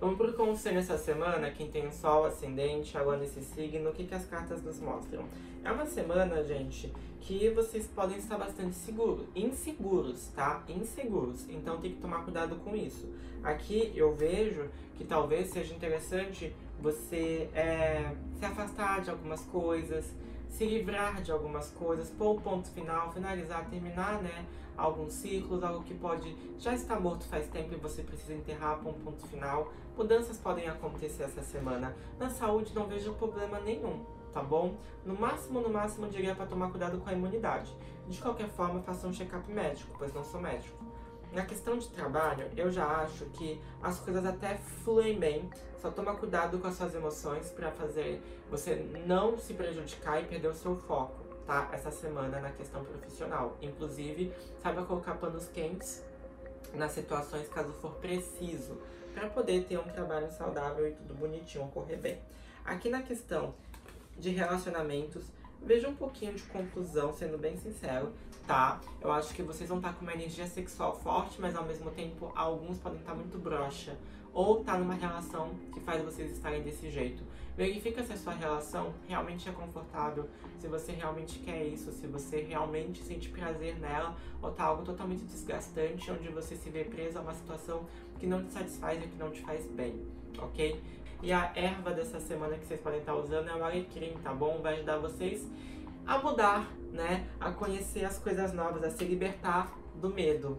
vamos pro conselho essa semana, quem tem sol ascendente, agora nesse signo, o que, que as cartas nos mostram? É uma semana, gente, que vocês podem estar bastante seguros, inseguros, tá? Inseguros, então tem que tomar cuidado com isso. Aqui eu vejo que talvez seja interessante você é, se afastar de algumas coisas, se livrar de algumas coisas, pôr ponto final, finalizar, terminar, né? Alguns ciclos, algo que pode já estar morto faz tempo e você precisa enterrar para um ponto final. Mudanças podem acontecer essa semana. Na saúde não vejo problema nenhum, tá bom? No máximo, no máximo, diria para tomar cuidado com a imunidade. De qualquer forma, faça um check-up médico, pois não sou médico. Na questão de trabalho, eu já acho que as coisas até fluem bem. Só toma cuidado com as suas emoções para fazer você não se prejudicar e perder o seu foco, tá? Essa semana na questão profissional. Inclusive, saiba colocar panos quentes nas situações caso for preciso, para poder ter um trabalho saudável e tudo bonitinho ocorrer bem. Aqui na questão de relacionamentos, veja um pouquinho de confusão, sendo bem sincero, tá? Eu acho que vocês vão estar com uma energia sexual forte, mas ao mesmo tempo alguns podem estar muito broxa. Ou tá numa relação que faz vocês estarem desse jeito. Verifica se a sua relação realmente é confortável, se você realmente quer isso, se você realmente sente prazer nela, ou tá algo totalmente desgastante, onde você se vê preso a uma situação que não te satisfaz e que não te faz bem, ok? E a erva dessa semana que vocês podem estar usando é o alecrim, tá bom? Vai ajudar vocês a mudar, né? A conhecer as coisas novas, a se libertar do medo.